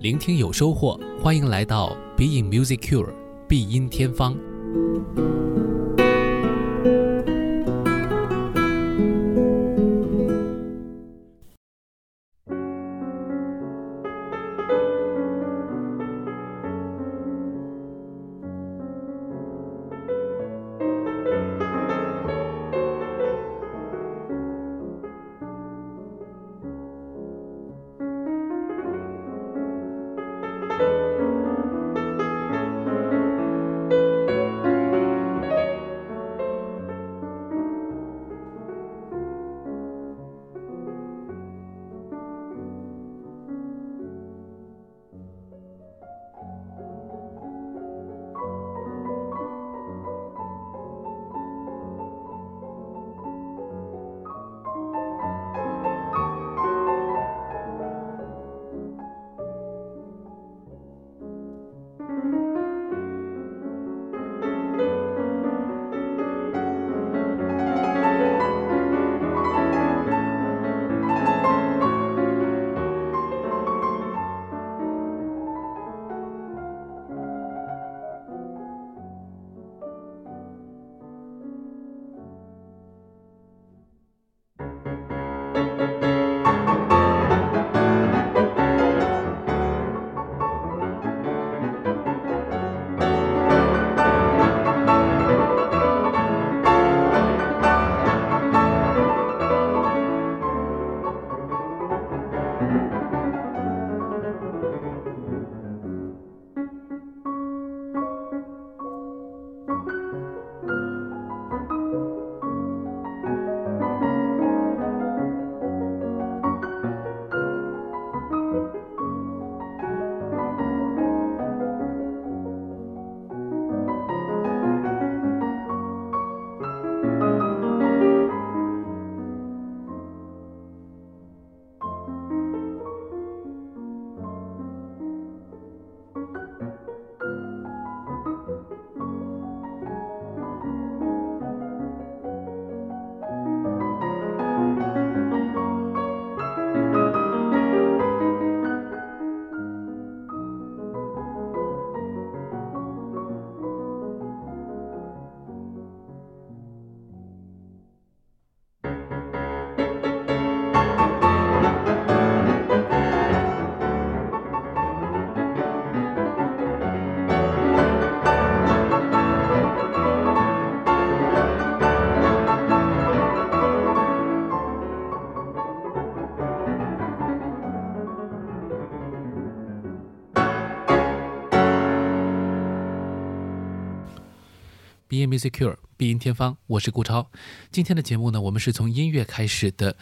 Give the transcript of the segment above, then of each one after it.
聆听有收获，欢迎来到 BE IN Music Cure 必音天方。Be Music Cure，必音天方，我是顾超。今天的节目呢，我们是从音乐开始的。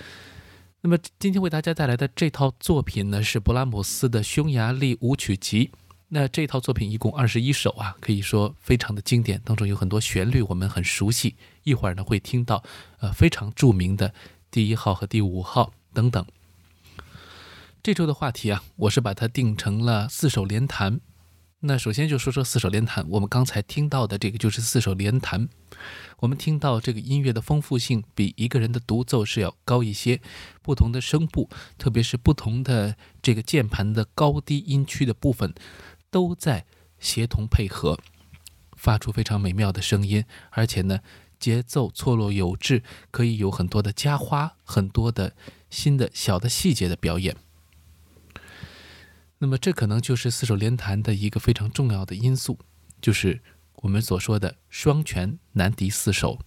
那么今天为大家带来的这套作品呢，是勃拉姆斯的匈牙利舞曲集。那这套作品一共二十一首啊，可以说非常的经典，当中有很多旋律我们很熟悉。一会儿呢会听到呃非常著名的第一号和第五号等等。这周的话题啊，我是把它定成了四手联弹。那首先就说说四手联弹，我们刚才听到的这个就是四手联弹。我们听到这个音乐的丰富性比一个人的独奏是要高一些，不同的声部，特别是不同的这个键盘的高低音区的部分，都在协同配合，发出非常美妙的声音，而且呢，节奏错落有致，可以有很多的加花，很多的新的小的细节的表演。那么，这可能就是四手联弹的一个非常重要的因素，就是我们所说的双拳难敌四手。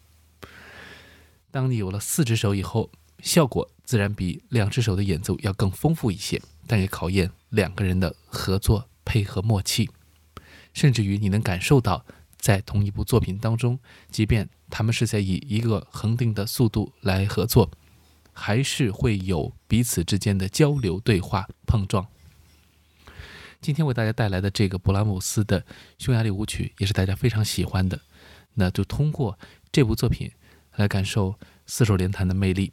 当你有了四只手以后，效果自然比两只手的演奏要更丰富一些，但也考验两个人的合作配合默契，甚至于你能感受到，在同一部作品当中，即便他们是在以一个恒定的速度来合作，还是会有彼此之间的交流、对话、碰撞。今天为大家带来的这个勃拉姆斯的匈牙利舞曲也是大家非常喜欢的，那就通过这部作品来感受四手联弹的魅力。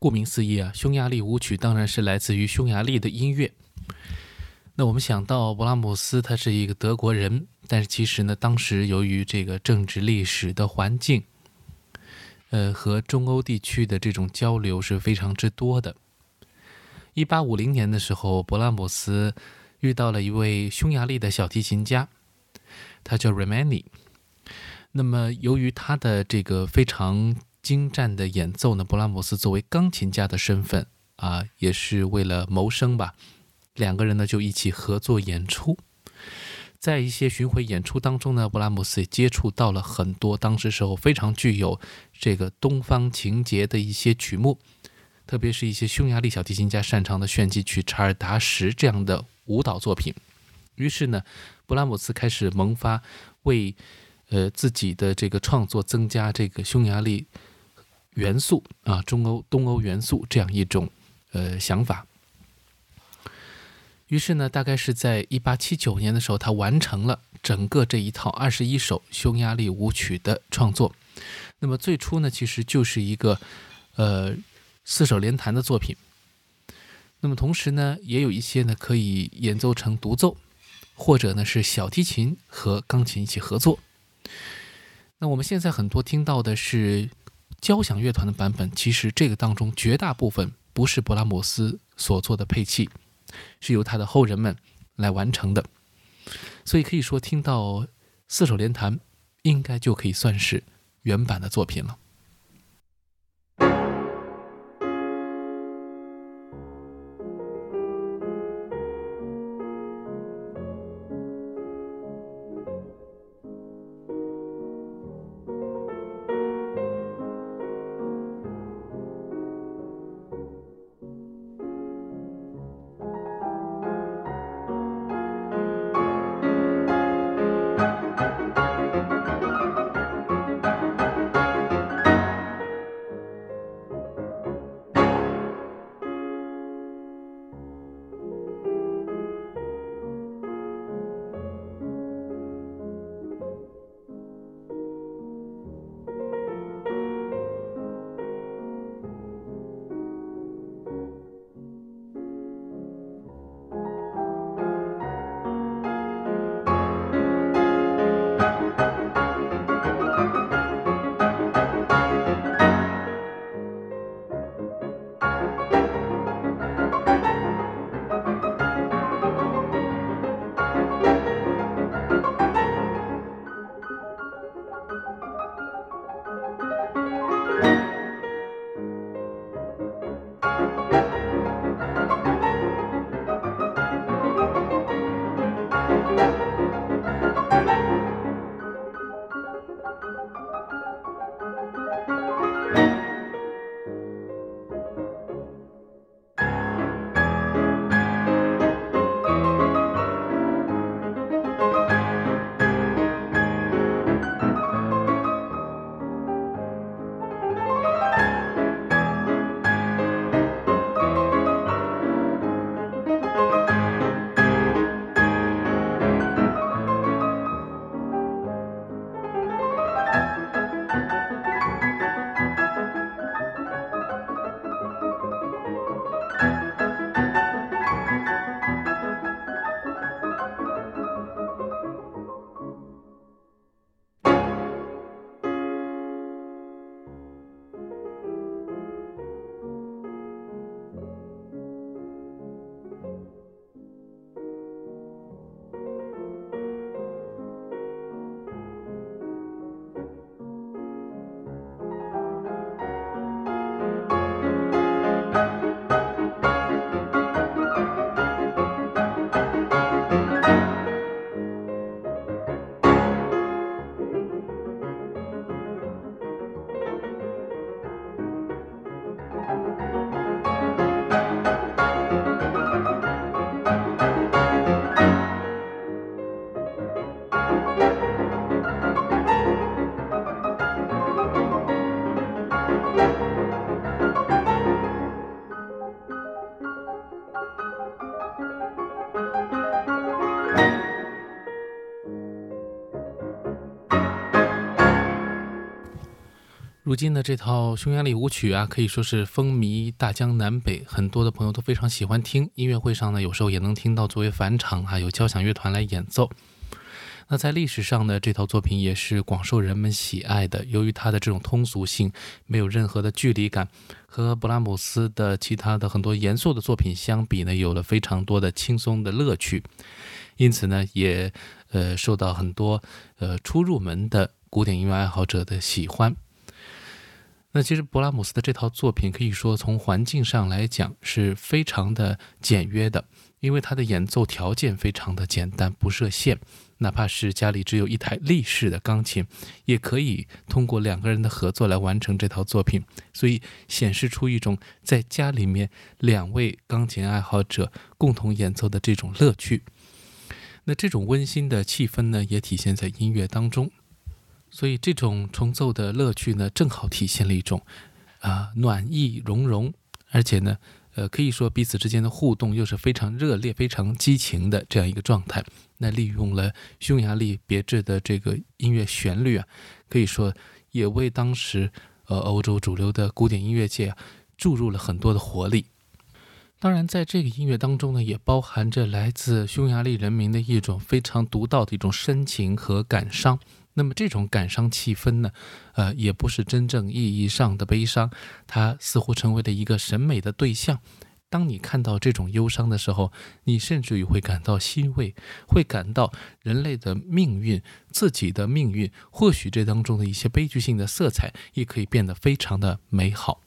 顾名思义啊，匈牙利舞曲当然是来自于匈牙利的音乐。那我们想到勃拉姆斯，他是一个德国人，但是其实呢，当时由于这个政治历史的环境，呃，和中欧地区的这种交流是非常之多的。一八五零年的时候，勃拉姆斯遇到了一位匈牙利的小提琴家，他叫 Remani。那么，由于他的这个非常精湛的演奏呢，勃拉姆斯作为钢琴家的身份啊，也是为了谋生吧。两个人呢就一起合作演出，在一些巡回演出当中呢，布拉姆斯也接触到了很多当时时候非常具有这个东方情节的一些曲目，特别是一些匈牙利小提琴家擅长的炫技曲、查尔达什这样的舞蹈作品。于是呢，布拉姆斯开始萌发为呃自己的这个创作增加这个匈牙利元素啊、中欧、东欧元素这样一种呃想法。于是呢，大概是在一八七九年的时候，他完成了整个这一套二十一首匈牙利舞曲的创作。那么最初呢，其实就是一个呃四手联弹的作品。那么同时呢，也有一些呢可以演奏成独奏，或者呢是小提琴和钢琴一起合作。那我们现在很多听到的是交响乐团的版本，其实这个当中绝大部分不是勃拉姆斯所做的配器。是由他的后人们来完成的，所以可以说听到四手联弹，应该就可以算是原版的作品了。如今的这套匈牙利舞曲啊，可以说是风靡大江南北，很多的朋友都非常喜欢听。音乐会上呢，有时候也能听到作为返场，啊有交响乐团来演奏。那在历史上呢，这套作品也是广受人们喜爱的。由于它的这种通俗性，没有任何的距离感，和布拉姆斯的其他的很多严肃的作品相比呢，有了非常多的轻松的乐趣。因此呢，也呃受到很多呃初入门的古典音乐爱好者的喜欢。那其实勃拉姆斯的这套作品可以说从环境上来讲是非常的简约的，因为他的演奏条件非常的简单，不设限，哪怕是家里只有一台立式的钢琴，也可以通过两个人的合作来完成这套作品，所以显示出一种在家里面两位钢琴爱好者共同演奏的这种乐趣。那这种温馨的气氛呢，也体现在音乐当中。所以这种重奏的乐趣呢，正好体现了一种，啊暖意融融，而且呢，呃可以说彼此之间的互动又是非常热烈、非常激情的这样一个状态。那利用了匈牙利别致的这个音乐旋律啊，可以说也为当时呃欧洲主流的古典音乐界啊注入了很多的活力。当然，在这个音乐当中呢，也包含着来自匈牙利人民的一种非常独到的一种深情和感伤。那么这种感伤气氛呢，呃，也不是真正意义上的悲伤，它似乎成为了一个审美的对象。当你看到这种忧伤的时候，你甚至于会感到欣慰，会感到人类的命运、自己的命运，或许这当中的一些悲剧性的色彩，也可以变得非常的美好。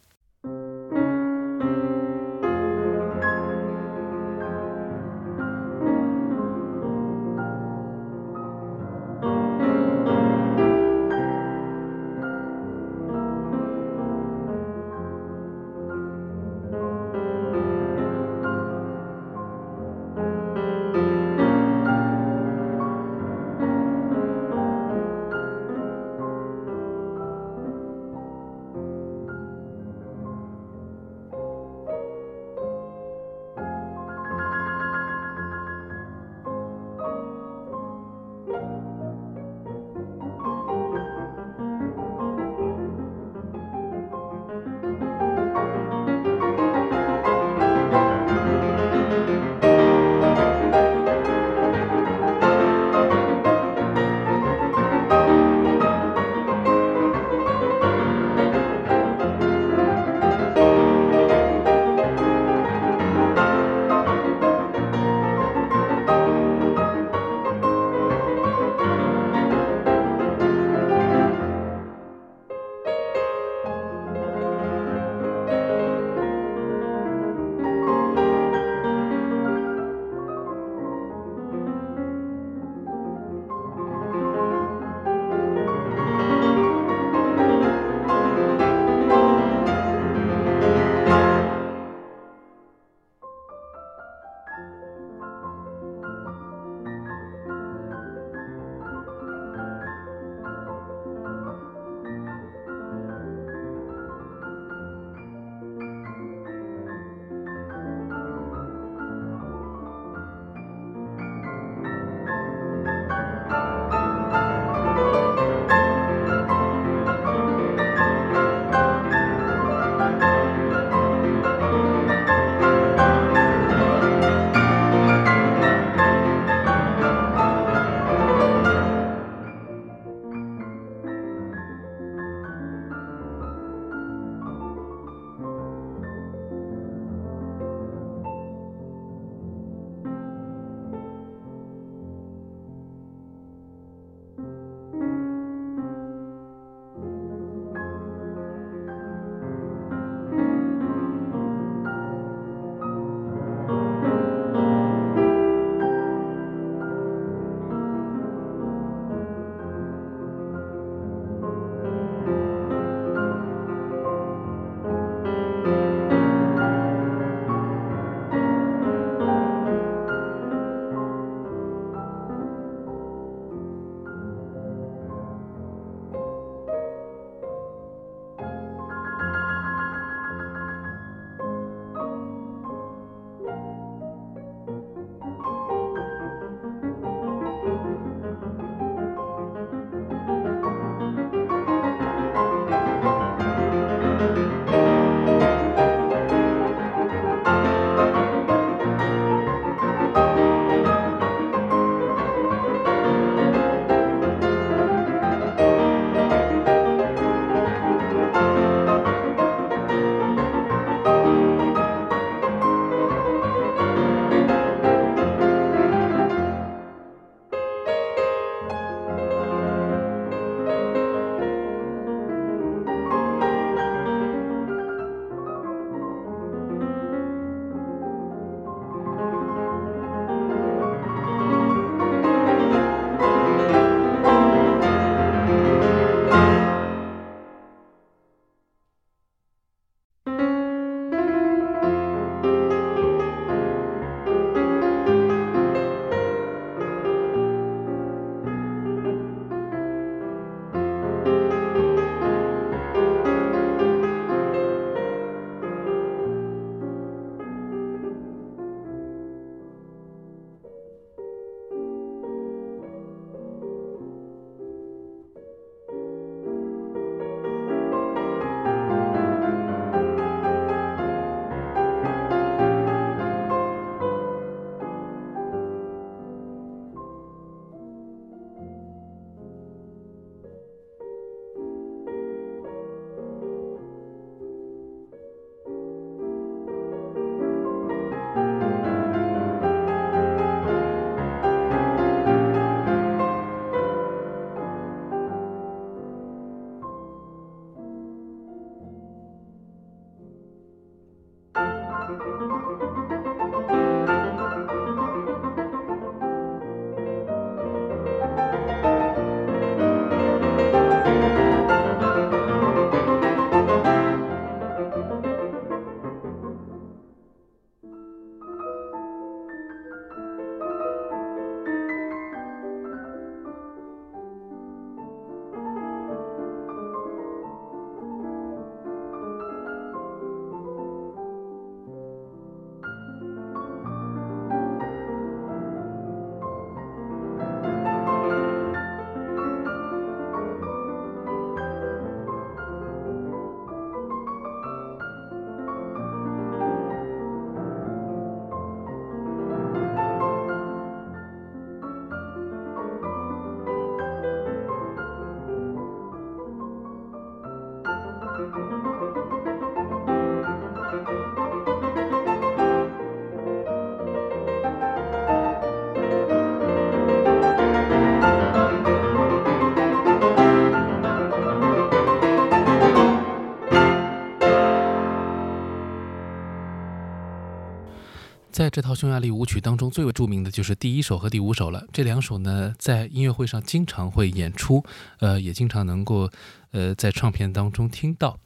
这套匈牙利舞曲当中，最为著名的就是第一首和第五首了。这两首呢，在音乐会上经常会演出，呃，也经常能够，呃，在唱片当中听到。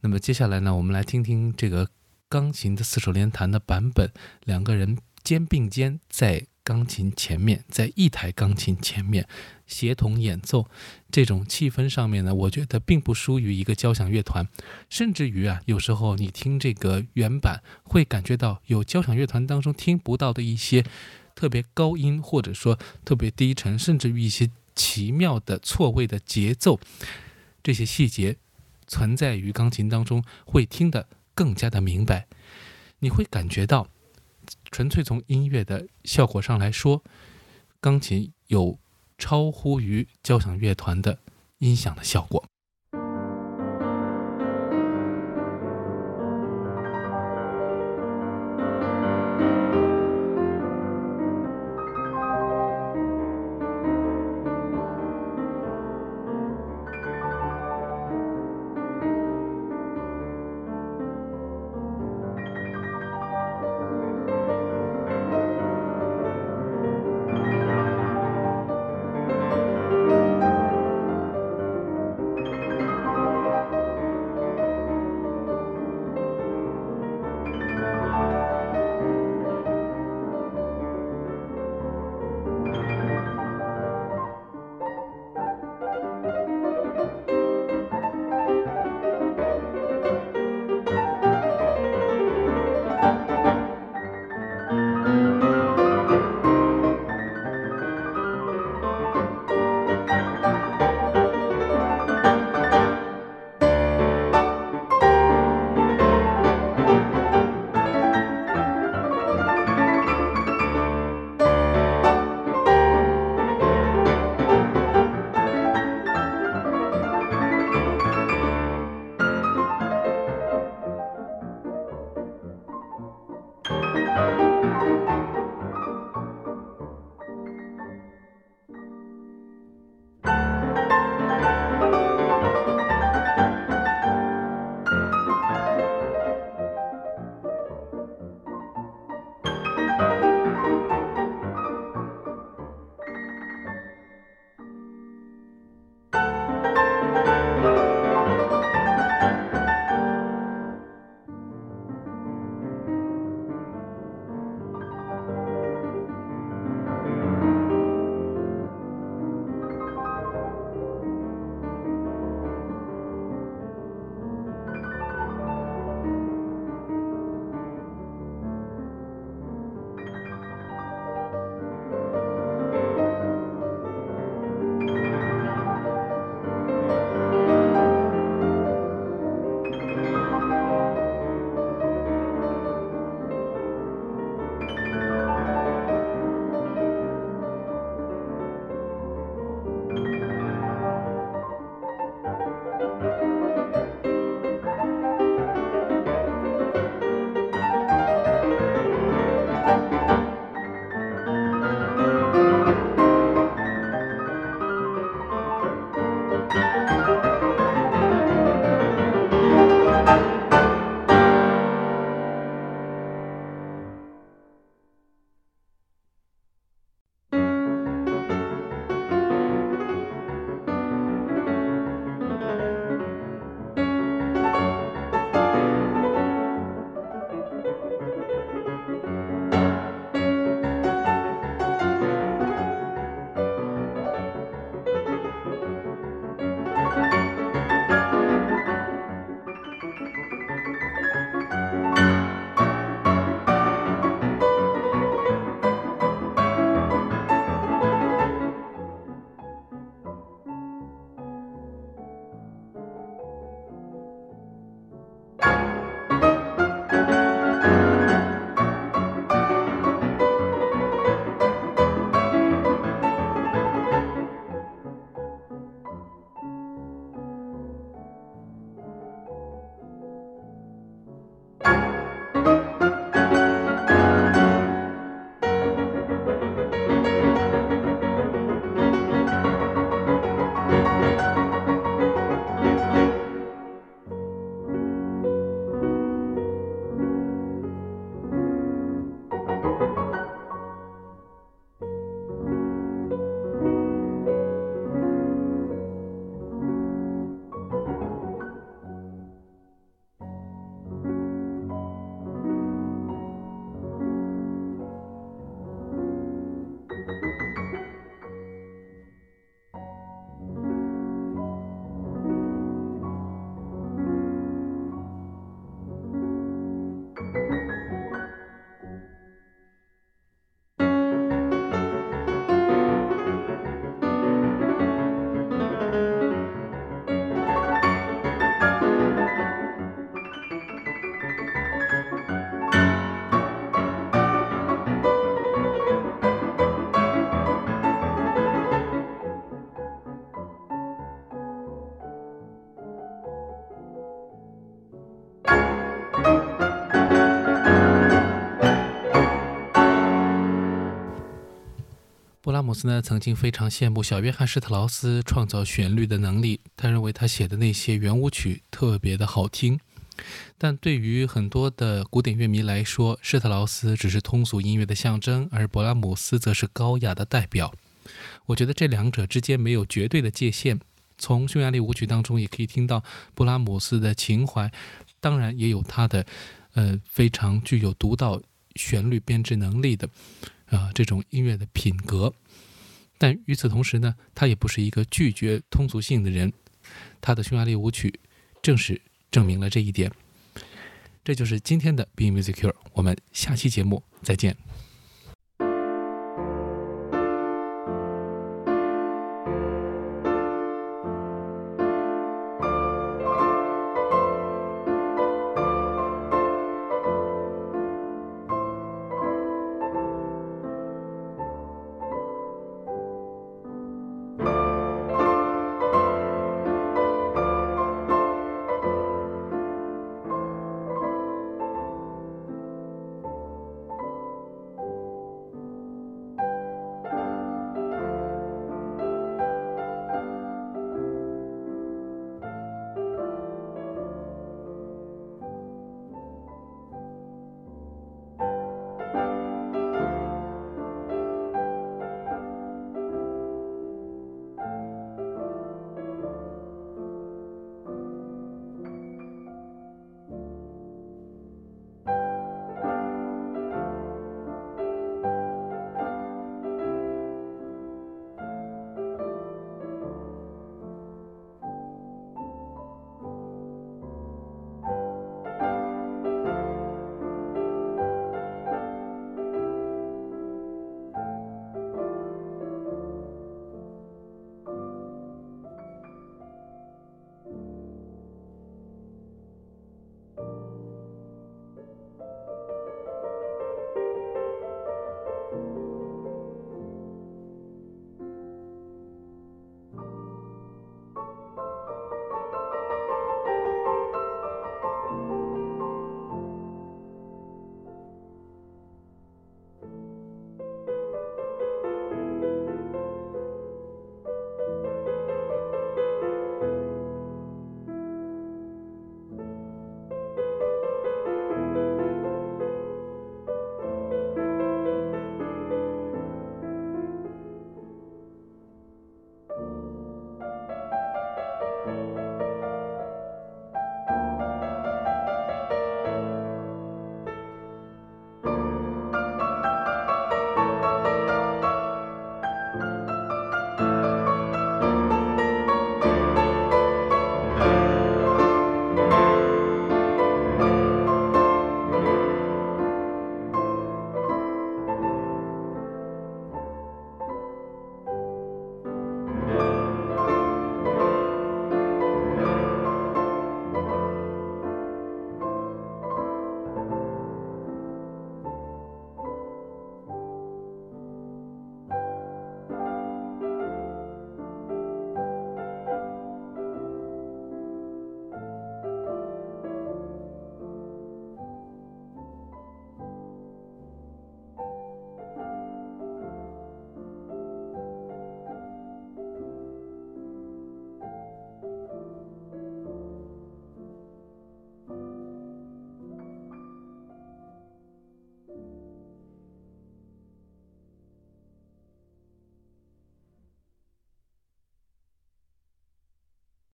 那么接下来呢，我们来听听这个钢琴的四手联弹的版本，两个人肩并肩在钢琴前面，在一台钢琴前面协同演奏，这种气氛上面呢，我觉得并不输于一个交响乐团，甚至于啊，有时候你听这个原版，会感觉到有交响乐团当中听不到的一些特别高音，或者说特别低沉，甚至于一些奇妙的错位的节奏，这些细节存在于钢琴当中，会听得更加的明白，你会感觉到。纯粹从音乐的效果上来说，钢琴有超乎于交响乐团的音响的效果。拉姆斯呢曾经非常羡慕小约翰施特劳斯创造旋律的能力，他认为他写的那些圆舞曲特别的好听。但对于很多的古典乐迷来说，施特劳斯只是通俗音乐的象征，而勃拉姆斯则是高雅的代表。我觉得这两者之间没有绝对的界限。从匈牙利舞曲当中也可以听到布拉姆斯的情怀，当然也有他的，呃，非常具有独到旋律编制能力的，啊，这种音乐的品格。但与此同时呢，他也不是一个拒绝通俗性的人。他的匈牙利舞曲正是。证明了这一点，这就是今天的 Be Music Q，。我们下期节目再见。